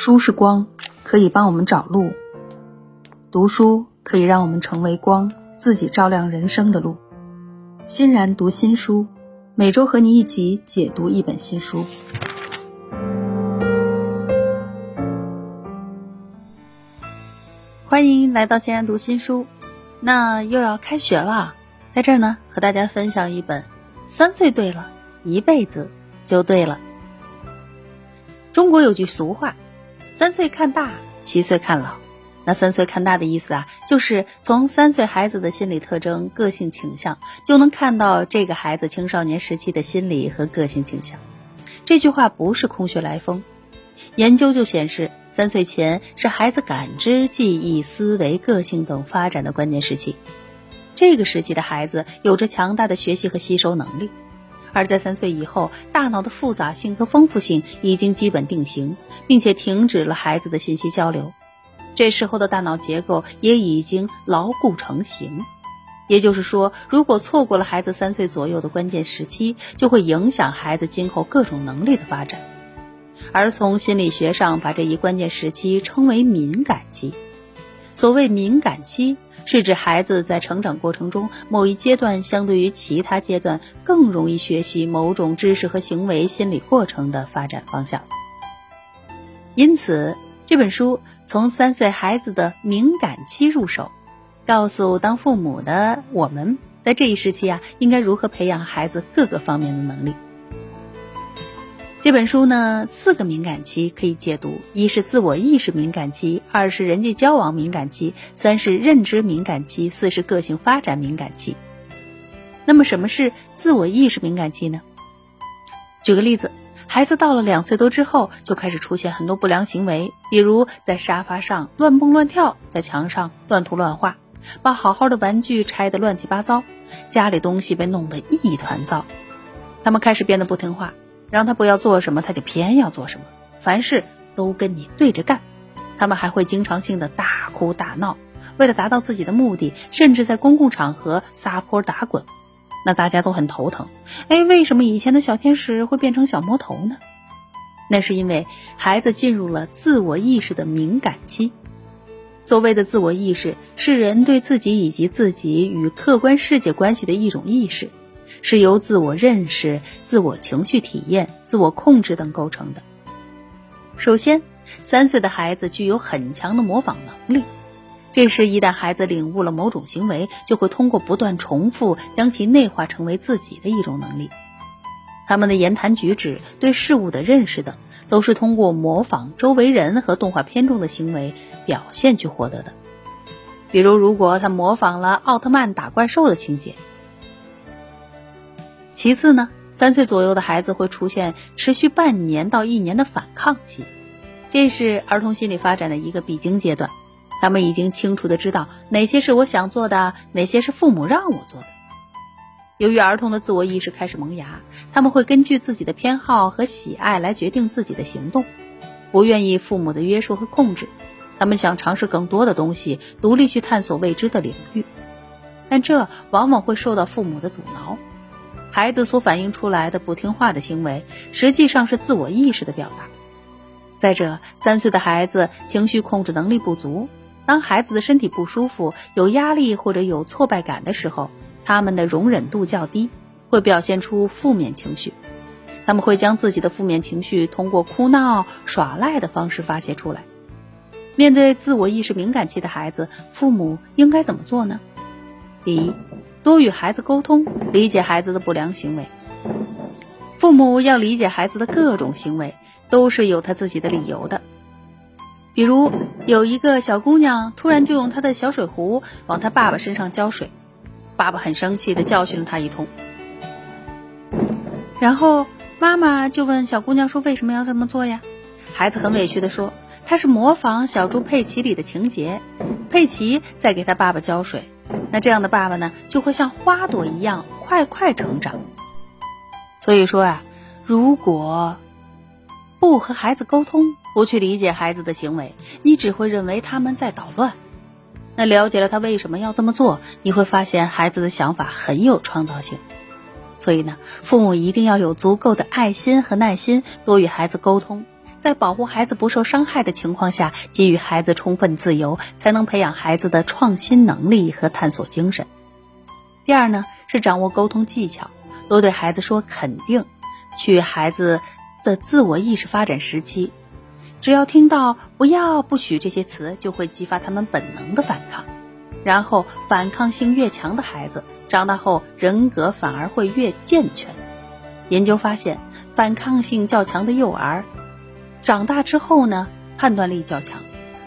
书是光，可以帮我们找路；读书可以让我们成为光，自己照亮人生的路。欣然读新书，每周和你一起解读一本新书。欢迎来到欣然读新书。那又要开学了，在这儿呢，和大家分享一本《三岁对了，一辈子就对了》。中国有句俗话。三岁看大，七岁看老。那三岁看大的意思啊，就是从三岁孩子的心理特征、个性倾向，就能看到这个孩子青少年时期的心理和个性倾向。这句话不是空穴来风，研究就显示，三岁前是孩子感知、记忆、思维、个性等发展的关键时期。这个时期的孩子有着强大的学习和吸收能力。而在三岁以后，大脑的复杂性和丰富性已经基本定型，并且停止了孩子的信息交流。这时候的大脑结构也已经牢固成型。也就是说，如果错过了孩子三岁左右的关键时期，就会影响孩子今后各种能力的发展。而从心理学上，把这一关键时期称为敏感期。所谓敏感期。是指孩子在成长过程中某一阶段，相对于其他阶段更容易学习某种知识和行为心理过程的发展方向。因此，这本书从三岁孩子的敏感期入手，告诉当父母的我们在这一时期啊，应该如何培养孩子各个方面的能力。这本书呢，四个敏感期可以解读：一是自我意识敏感期，二是人际交往敏感期，三是认知敏感期，四是个性发展敏感期。那么，什么是自我意识敏感期呢？举个例子，孩子到了两岁多之后，就开始出现很多不良行为，比如在沙发上乱蹦乱跳，在墙上乱涂乱画，把好好的玩具拆得乱七八糟，家里东西被弄得一团糟，他们开始变得不听话。让他不要做什么，他就偏要做什么，凡事都跟你对着干。他们还会经常性的大哭大闹，为了达到自己的目的，甚至在公共场合撒泼打滚。那大家都很头疼。哎，为什么以前的小天使会变成小魔头呢？那是因为孩子进入了自我意识的敏感期。所谓的自我意识，是人对自己以及自己与客观世界关系的一种意识。是由自我认识、自我情绪体验、自我控制等构成的。首先，三岁的孩子具有很强的模仿能力，这时一旦孩子领悟了某种行为，就会通过不断重复将其内化成为自己的一种能力。他们的言谈举止、对事物的认识等，都是通过模仿周围人和动画片中的行为表现去获得的。比如，如果他模仿了奥特曼打怪兽的情节。其次呢，三岁左右的孩子会出现持续半年到一年的反抗期，这是儿童心理发展的一个必经阶段。他们已经清楚的知道哪些是我想做的，哪些是父母让我做的。由于儿童的自我意识开始萌芽，他们会根据自己的偏好和喜爱来决定自己的行动，不愿意父母的约束和控制。他们想尝试更多的东西，独立去探索未知的领域，但这往往会受到父母的阻挠。孩子所反映出来的不听话的行为，实际上是自我意识的表达。再者，三岁的孩子情绪控制能力不足，当孩子的身体不舒服、有压力或者有挫败感的时候，他们的容忍度较低，会表现出负面情绪。他们会将自己的负面情绪通过哭闹、耍赖的方式发泄出来。面对自我意识敏感期的孩子，父母应该怎么做呢？第一。多与孩子沟通，理解孩子的不良行为。父母要理解孩子的各种行为，都是有他自己的理由的。比如，有一个小姑娘突然就用她的小水壶往她爸爸身上浇水，爸爸很生气的教训了她一通。然后妈妈就问小姑娘说：“为什么要这么做呀？”孩子很委屈的说：“他是模仿小猪佩奇里的情节，佩奇在给他爸爸浇水。”那这样的爸爸呢，就会像花朵一样快快成长。所以说啊，如果不和孩子沟通，不去理解孩子的行为，你只会认为他们在捣乱。那了解了他为什么要这么做，你会发现孩子的想法很有创造性。所以呢，父母一定要有足够的爱心和耐心，多与孩子沟通，在保护孩子不受伤害的情况下，给予孩子充分自由，才能培养孩子的创新能力和探索精神。第二呢，是掌握沟通技巧，多对孩子说肯定，去孩子的自我意识发展时期，只要听到“不要”“不许”这些词，就会激发他们本能的反抗。然后，反抗性越强的孩子，长大后人格反而会越健全。研究发现，反抗性较强的幼儿，长大之后呢，判断力较强；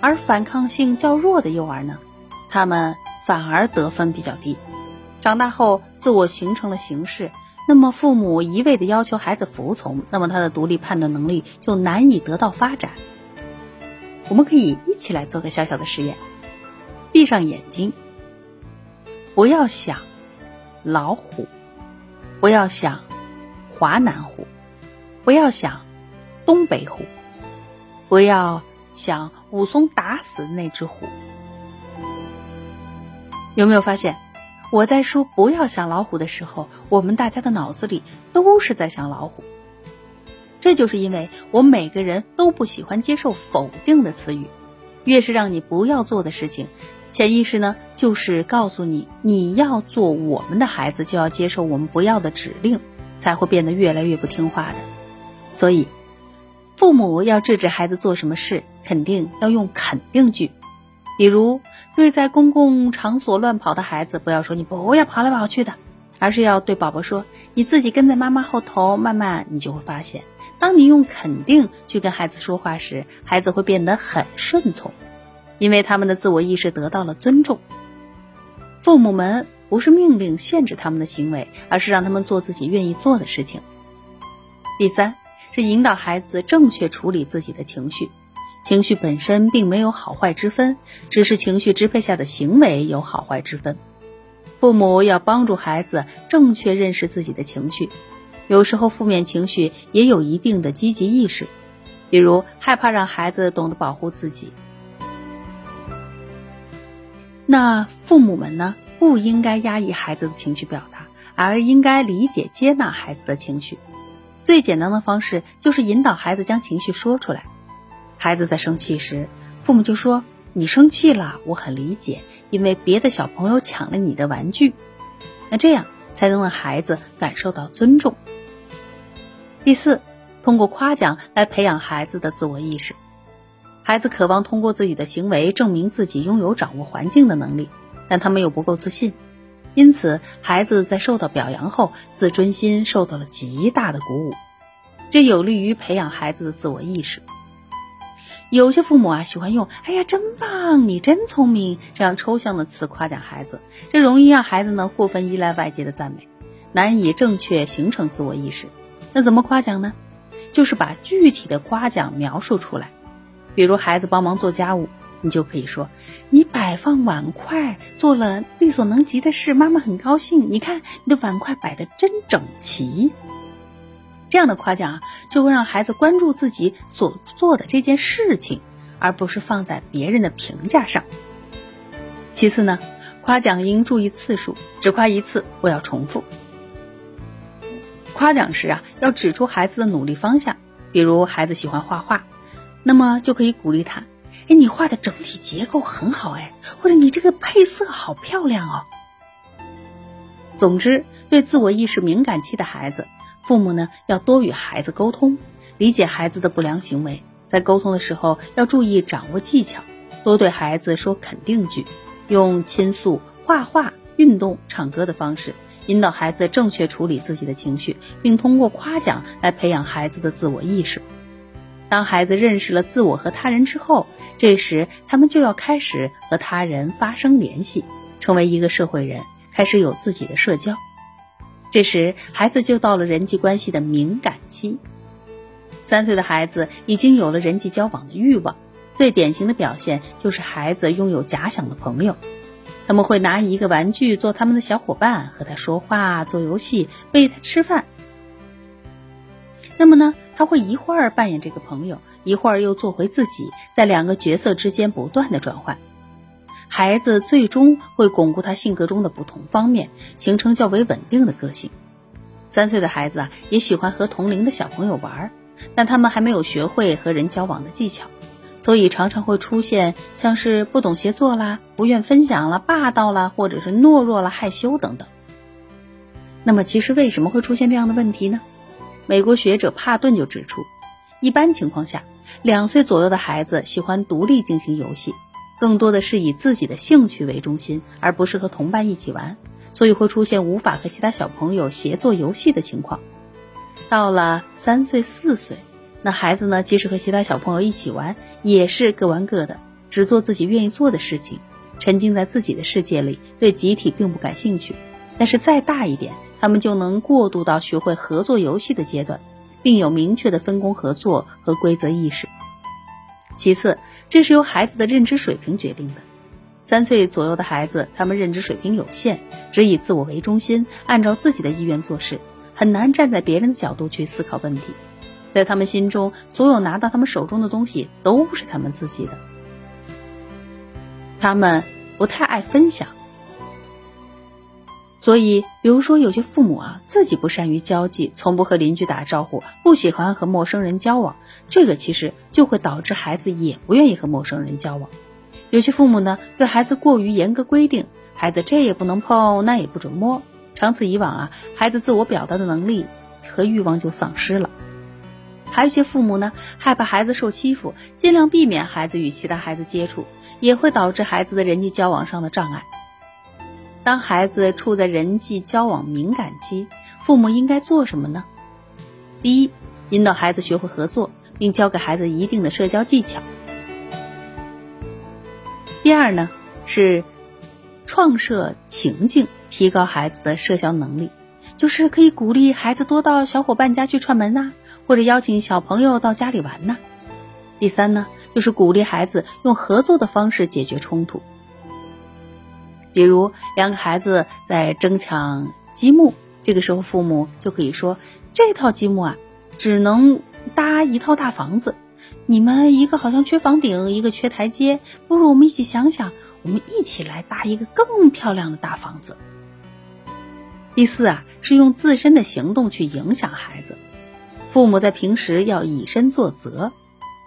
而反抗性较弱的幼儿呢，他们反而得分比较低。长大后，自我形成了形式，那么父母一味的要求孩子服从，那么他的独立判断能力就难以得到发展。我们可以一起来做个小小的实验。闭上眼睛，不要想老虎，不要想华南虎，不要想东北虎，不要想武松打死那只虎。有没有发现，我在说不要想老虎的时候，我们大家的脑子里都是在想老虎。这就是因为我每个人都不喜欢接受否定的词语，越是让你不要做的事情。潜意识呢，就是告诉你，你要做我们的孩子，就要接受我们不要的指令，才会变得越来越不听话的。所以，父母要制止孩子做什么事，肯定要用肯定句。比如，对在公共场所乱跑的孩子，不要说你不要跑来跑去的，而是要对宝宝说，你自己跟在妈妈后头，慢慢你就会发现，当你用肯定去跟孩子说话时，孩子会变得很顺从。因为他们的自我意识得到了尊重，父母们不是命令限制他们的行为，而是让他们做自己愿意做的事情。第三是引导孩子正确处理自己的情绪，情绪本身并没有好坏之分，只是情绪支配下的行为有好坏之分。父母要帮助孩子正确认识自己的情绪，有时候负面情绪也有一定的积极意识，比如害怕让孩子懂得保护自己。那父母们呢，不应该压抑孩子的情绪表达，而应该理解接纳孩子的情绪。最简单的方式就是引导孩子将情绪说出来。孩子在生气时，父母就说：“你生气了，我很理解，因为别的小朋友抢了你的玩具。”那这样才能让孩子感受到尊重。第四，通过夸奖来培养孩子的自我意识。孩子渴望通过自己的行为证明自己拥有掌握环境的能力，但他们又不够自信，因此孩子在受到表扬后，自尊心受到了极大的鼓舞，这有利于培养孩子的自我意识。有些父母啊喜欢用“哎呀，真棒，你真聪明”这样抽象的词夸奖孩子，这容易让孩子呢过分依赖外界的赞美，难以正确形成自我意识。那怎么夸奖呢？就是把具体的夸奖描述出来。比如孩子帮忙做家务，你就可以说：“你摆放碗筷做了力所能及的事，妈妈很高兴。你看你的碗筷摆的真整齐。”这样的夸奖啊，就会让孩子关注自己所做的这件事情，而不是放在别人的评价上。其次呢，夸奖应注意次数，只夸一次，不要重复。夸奖时啊，要指出孩子的努力方向，比如孩子喜欢画画。那么就可以鼓励他，哎，你画的整体结构很好，哎，或者你这个配色好漂亮哦。总之，对自我意识敏感期的孩子，父母呢要多与孩子沟通，理解孩子的不良行为，在沟通的时候要注意掌握技巧，多对孩子说肯定句，用倾诉、画画、运动、唱歌的方式引导孩子正确处理自己的情绪，并通过夸奖来培养孩子的自我意识。当孩子认识了自我和他人之后，这时他们就要开始和他人发生联系，成为一个社会人，开始有自己的社交。这时，孩子就到了人际关系的敏感期。三岁的孩子已经有了人际交往的欲望，最典型的表现就是孩子拥有假想的朋友，他们会拿一个玩具做他们的小伙伴，和他说话、做游戏、喂他吃饭。那么呢？他会一会儿扮演这个朋友，一会儿又做回自己，在两个角色之间不断的转换。孩子最终会巩固他性格中的不同方面，形成较为稳定的个性。三岁的孩子啊，也喜欢和同龄的小朋友玩，但他们还没有学会和人交往的技巧，所以常常会出现像是不懂协作啦、不愿分享了、霸道啦，或者是懦弱了、害羞等等。那么，其实为什么会出现这样的问题呢？美国学者帕顿就指出，一般情况下，两岁左右的孩子喜欢独立进行游戏，更多的是以自己的兴趣为中心，而不是和同伴一起玩，所以会出现无法和其他小朋友协作游戏的情况。到了三岁四岁，那孩子呢，即使和其他小朋友一起玩，也是各玩各的，只做自己愿意做的事情，沉浸在自己的世界里，对集体并不感兴趣。但是再大一点，他们就能过渡到学会合作游戏的阶段，并有明确的分工合作和规则意识。其次，这是由孩子的认知水平决定的。三岁左右的孩子，他们认知水平有限，只以自我为中心，按照自己的意愿做事。很难站在别人的角度去思考问题，在他们心中，所有拿到他们手中的东西都是他们自己的。他们不太爱分享，所以，比如说有些父母啊，自己不善于交际，从不和邻居打招呼，不喜欢和陌生人交往，这个其实就会导致孩子也不愿意和陌生人交往。有些父母呢，对孩子过于严格规定，孩子这也不能碰，那也不准摸。长此以往啊，孩子自我表达的能力和欲望就丧失了。还有些父母呢，害怕孩子受欺负，尽量避免孩子与其他孩子接触，也会导致孩子的人际交往上的障碍。当孩子处在人际交往敏感期，父母应该做什么呢？第一，引导孩子学会合作，并教给孩子一定的社交技巧。第二呢，是创设情境。提高孩子的社交能力，就是可以鼓励孩子多到小伙伴家去串门呐，或者邀请小朋友到家里玩呐。第三呢，就是鼓励孩子用合作的方式解决冲突。比如两个孩子在争抢积木，这个时候父母就可以说：“这套积木啊，只能搭一套大房子，你们一个好像缺房顶，一个缺台阶，不如我们一起想想，我们一起来搭一个更漂亮的大房子。”第四啊，是用自身的行动去影响孩子。父母在平时要以身作则，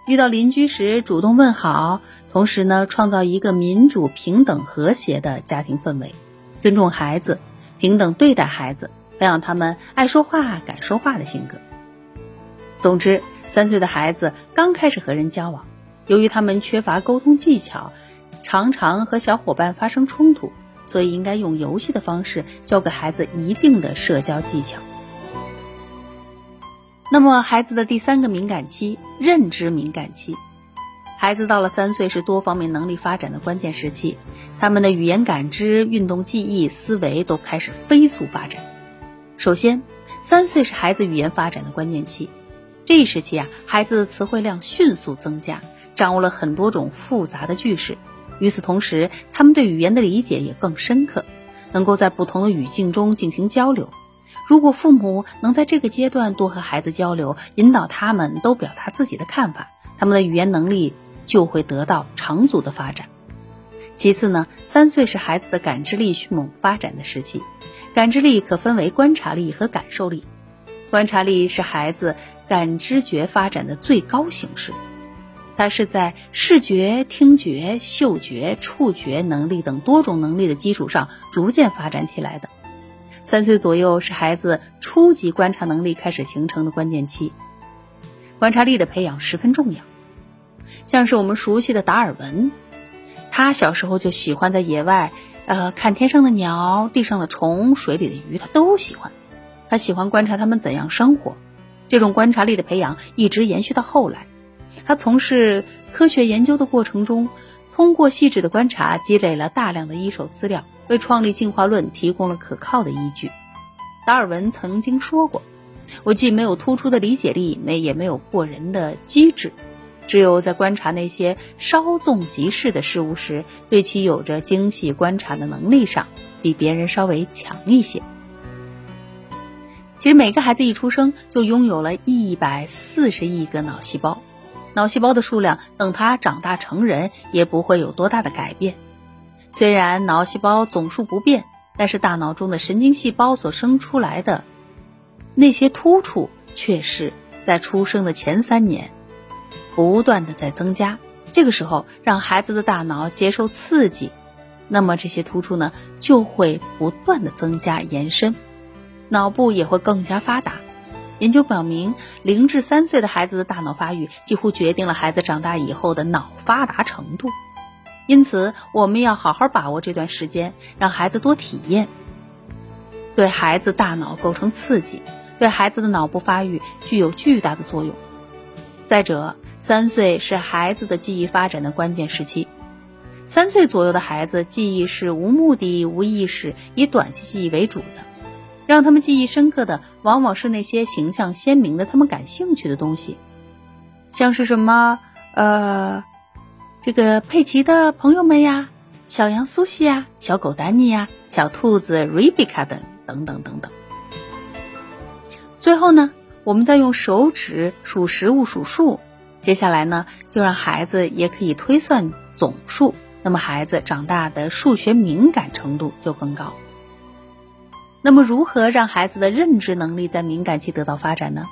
遇到邻居时主动问好，同时呢，创造一个民主、平等、和谐的家庭氛围，尊重孩子，平等对待孩子，培养他们爱说话、敢说话的性格。总之，三岁的孩子刚开始和人交往，由于他们缺乏沟通技巧，常常和小伙伴发生冲突。所以应该用游戏的方式教给孩子一定的社交技巧。那么，孩子的第三个敏感期——认知敏感期，孩子到了三岁是多方面能力发展的关键时期，他们的语言感知、运动记忆、思维都开始飞速发展。首先，三岁是孩子语言发展的关键期，这一时期啊，孩子词汇量迅速增加，掌握了很多种复杂的句式。与此同时，他们对语言的理解也更深刻，能够在不同的语境中进行交流。如果父母能在这个阶段多和孩子交流，引导他们都表达自己的看法，他们的语言能力就会得到长足的发展。其次呢，三岁是孩子的感知力迅猛发展的时期，感知力可分为观察力和感受力。观察力是孩子感知觉发展的最高形式。它是在视觉、听觉、嗅觉、触觉能力等多种能力的基础上逐渐发展起来的。三岁左右是孩子初级观察能力开始形成的关键期，观察力的培养十分重要。像是我们熟悉的达尔文，他小时候就喜欢在野外，呃，看天上的鸟、地上的虫、水里的鱼，他都喜欢。他喜欢观察他们怎样生活，这种观察力的培养一直延续到后来。他从事科学研究的过程中，通过细致的观察，积累了大量的一手资料，为创立进化论提供了可靠的依据。达尔文曾经说过：“我既没有突出的理解力，没也没有过人的机智，只有在观察那些稍纵即逝的事物时，对其有着精细观察的能力上，比别人稍微强一些。”其实，每个孩子一出生就拥有了一百四十亿个脑细胞。脑细胞的数量等他长大成人也不会有多大的改变。虽然脑细胞总数不变，但是大脑中的神经细胞所生出来的那些突触却是在出生的前三年不断的在增加。这个时候，让孩子的大脑接受刺激，那么这些突触呢就会不断的增加延伸，脑部也会更加发达。研究表明，零至三岁的孩子的大脑发育几乎决定了孩子长大以后的脑发达程度。因此，我们要好好把握这段时间，让孩子多体验，对孩子大脑构成刺激，对孩子的脑部发育具有巨大的作用。再者，三岁是孩子的记忆发展的关键时期。三岁左右的孩子记忆是无目的、无意识，以短期记忆为主的。让他们记忆深刻的，往往是那些形象鲜明的、他们感兴趣的东西，像是什么呃，这个佩奇的朋友们呀，小羊苏西呀，小狗丹尼呀，小兔子瑞比卡等等等等等。最后呢，我们再用手指数食物数数。接下来呢，就让孩子也可以推算总数，那么孩子长大的数学敏感程度就更高。那么，如何让孩子的认知能力在敏感期得到发展呢？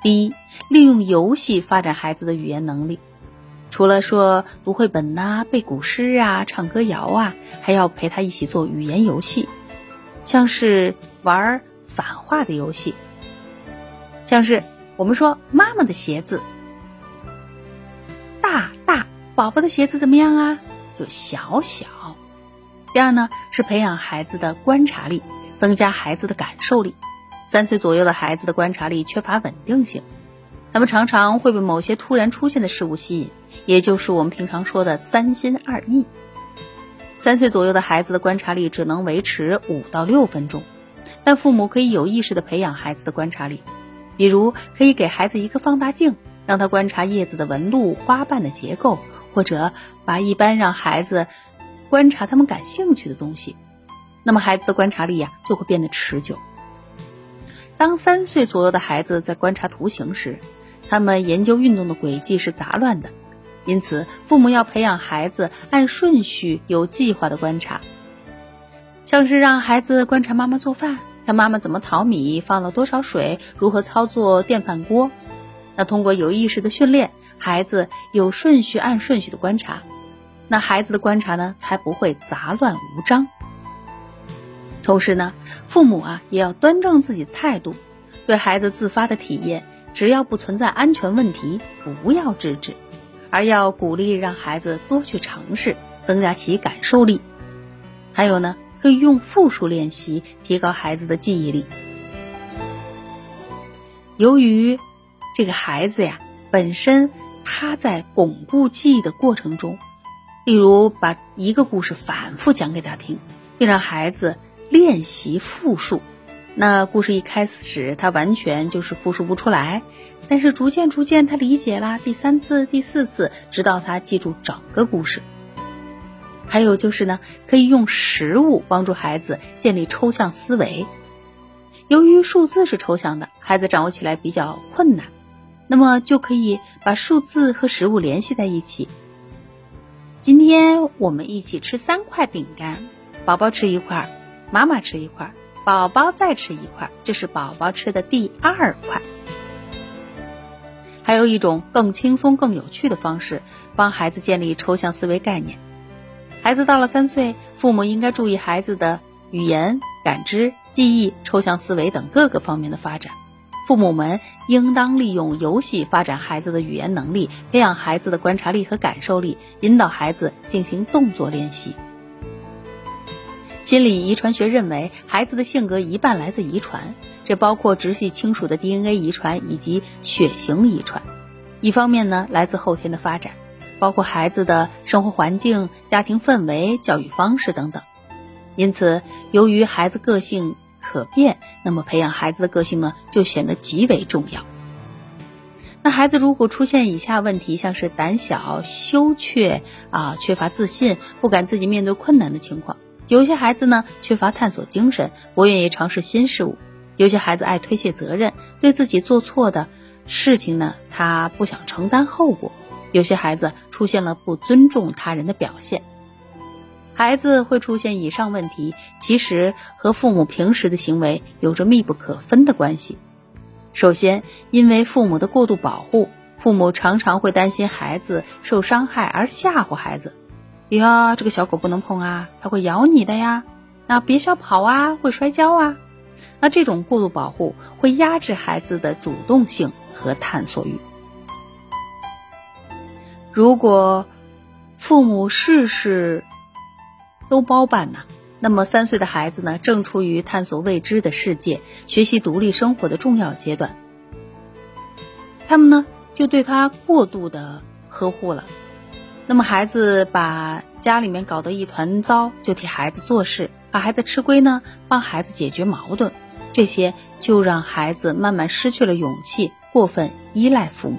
第一，利用游戏发展孩子的语言能力。除了说读绘本呐、背古诗啊、唱歌谣啊，还要陪他一起做语言游戏，像是玩反话的游戏，像是我们说妈妈的鞋子。大大宝宝的鞋子怎么样啊？就小小。第二呢，是培养孩子的观察力，增加孩子的感受力。三岁左右的孩子的观察力缺乏稳定性，他们常常会被某些突然出现的事物吸引，也就是我们平常说的三心二意。三岁左右的孩子的观察力只能维持五到六分钟，但父母可以有意识的培养孩子的观察力，比如可以给孩子一个放大镜。让他观察叶子的纹路、花瓣的结构，或者把一般让孩子观察他们感兴趣的东西，那么孩子的观察力呀就会变得持久。当三岁左右的孩子在观察图形时，他们研究运动的轨迹是杂乱的，因此父母要培养孩子按顺序、有计划的观察，像是让孩子观察妈妈做饭，看妈妈怎么淘米，放了多少水，如何操作电饭锅。那通过有意识的训练，孩子有顺序按顺序的观察，那孩子的观察呢才不会杂乱无章。同时呢，父母啊也要端正自己的态度，对孩子自发的体验，只要不存在安全问题，不要制止，而要鼓励让孩子多去尝试，增加其感受力。还有呢，可以用复述练习提高孩子的记忆力。由于这个孩子呀，本身他在巩固记忆的过程中，例如把一个故事反复讲给他听，并让孩子练习复述。那故事一开始他完全就是复述不出来，但是逐渐逐渐他理解了，第三次、第四次，直到他记住整个故事。还有就是呢，可以用实物帮助孩子建立抽象思维。由于数字是抽象的，孩子掌握起来比较困难。那么就可以把数字和食物联系在一起。今天我们一起吃三块饼干，宝宝吃一块，妈妈吃一块，宝宝再吃一块，这是宝宝吃的第二块。还有一种更轻松、更有趣的方式，帮孩子建立抽象思维概念。孩子到了三岁，父母应该注意孩子的语言、感知、记忆、抽象思维等各个方面的发展。父母们应当利用游戏发展孩子的语言能力，培养孩子的观察力和感受力，引导孩子进行动作练习。心理遗传学认为，孩子的性格一半来自遗传，这包括直系亲属的 DNA 遗传以及血型遗传；一方面呢，来自后天的发展，包括孩子的生活环境、家庭氛围、教育方式等等。因此，由于孩子个性。可变，那么培养孩子的个性呢，就显得极为重要。那孩子如果出现以下问题，像是胆小、羞怯啊，缺乏自信，不敢自己面对困难的情况；有些孩子呢，缺乏探索精神，不愿意尝试新事物；有些孩子爱推卸责任，对自己做错的事情呢，他不想承担后果；有些孩子出现了不尊重他人的表现。孩子会出现以上问题，其实和父母平时的行为有着密不可分的关系。首先，因为父母的过度保护，父母常常会担心孩子受伤害而吓唬孩子。呀，这个小狗不能碰啊，它会咬你的呀。那别小跑啊，会摔跤啊。那这种过度保护会压制孩子的主动性和探索欲。如果父母事事都包办呢，那么三岁的孩子呢，正处于探索未知的世界、学习独立生活的重要阶段。他们呢，就对他过度的呵护了。那么孩子把家里面搞得一团糟，就替孩子做事，把孩子吃亏呢，帮孩子解决矛盾，这些就让孩子慢慢失去了勇气，过分依赖父母。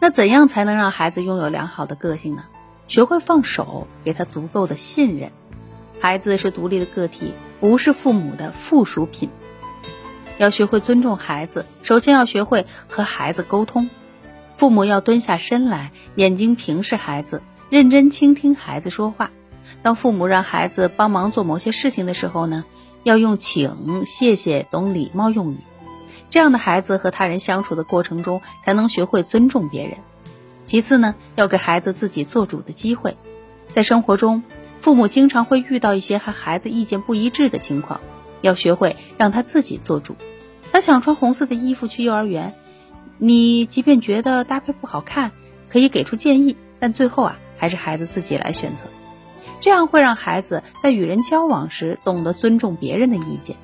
那怎样才能让孩子拥有良好的个性呢？学会放手，给他足够的信任。孩子是独立的个体，不是父母的附属品。要学会尊重孩子，首先要学会和孩子沟通。父母要蹲下身来，眼睛平视孩子，认真倾听孩子说话。当父母让孩子帮忙做某些事情的时候呢，要用请、谢谢等礼貌用语。这样的孩子和他人相处的过程中，才能学会尊重别人。其次呢，要给孩子自己做主的机会。在生活中，父母经常会遇到一些和孩子意见不一致的情况，要学会让他自己做主。他想穿红色的衣服去幼儿园，你即便觉得搭配不好看，可以给出建议，但最后啊，还是孩子自己来选择。这样会让孩子在与人交往时懂得尊重别人的意见。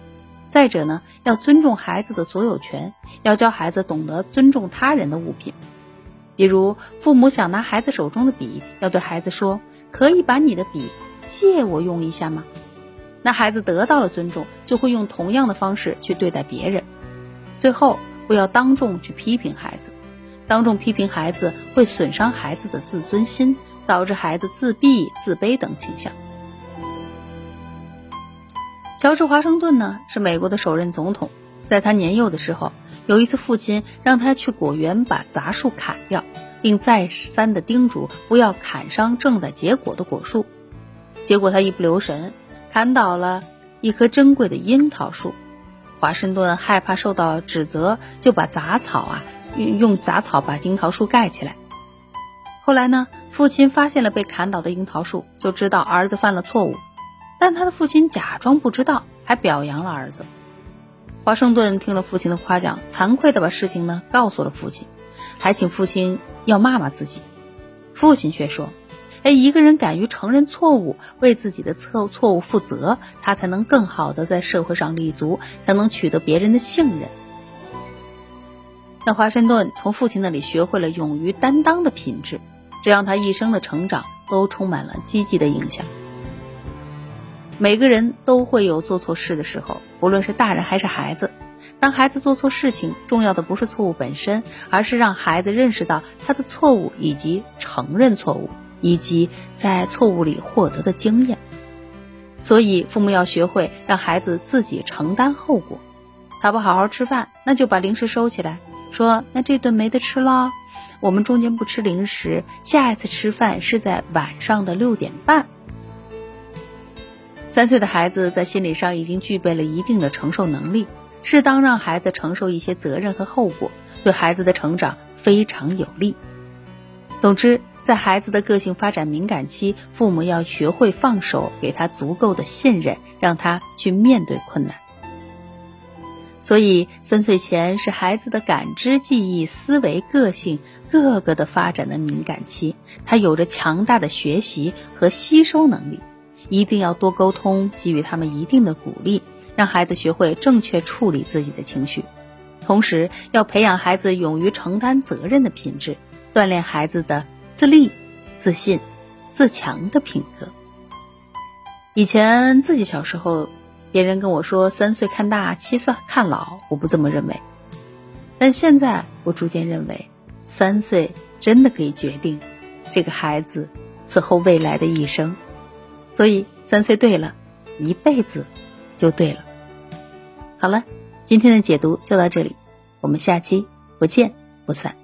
再者呢，要尊重孩子的所有权，要教孩子懂得尊重他人的物品。比如，父母想拿孩子手中的笔，要对孩子说：“可以把你的笔借我用一下吗？”那孩子得到了尊重，就会用同样的方式去对待别人。最后，不要当众去批评孩子，当众批评孩子会损伤孩子的自尊心，导致孩子自闭、自卑等倾向。乔治·华盛顿呢是美国的首任总统，在他年幼的时候，有一次父亲让他去果园把杂树砍掉，并再三的叮嘱不要砍伤正在结果的果树。结果他一不留神，砍倒了一棵珍贵的樱桃树。华盛顿害怕受到指责，就把杂草啊用用杂草把樱桃树盖起来。后来呢，父亲发现了被砍倒的樱桃树，就知道儿子犯了错误。但他的父亲假装不知道，还表扬了儿子。华盛顿听了父亲的夸奖，惭愧的把事情呢告诉了父亲，还请父亲要骂骂自己。父亲却说：“哎，一个人敢于承认错误，为自己的错错误负责，他才能更好的在社会上立足，才能取得别人的信任。”那华盛顿从父亲那里学会了勇于担当的品质，这让他一生的成长都充满了积极的影响。每个人都会有做错事的时候，不论是大人还是孩子。当孩子做错事情，重要的不是错误本身，而是让孩子认识到他的错误，以及承认错误，以及在错误里获得的经验。所以，父母要学会让孩子自己承担后果。他不好好吃饭，那就把零食收起来，说：“那这顿没得吃了，我们中间不吃零食，下一次吃饭是在晚上的六点半。”三岁的孩子在心理上已经具备了一定的承受能力，适当让孩子承受一些责任和后果，对孩子的成长非常有利。总之，在孩子的个性发展敏感期，父母要学会放手，给他足够的信任，让他去面对困难。所以，三岁前是孩子的感知、记忆、思维、个性各个的发展的敏感期，他有着强大的学习和吸收能力。一定要多沟通，给予他们一定的鼓励，让孩子学会正确处理自己的情绪。同时，要培养孩子勇于承担责任的品质，锻炼孩子的自立、自信、自强的品格。以前自己小时候，别人跟我说“三岁看大，七岁看老”，我不这么认为。但现在，我逐渐认为，三岁真的可以决定这个孩子此后未来的一生。所以，三岁对了，一辈子就对了。好了，今天的解读就到这里，我们下期不见不散。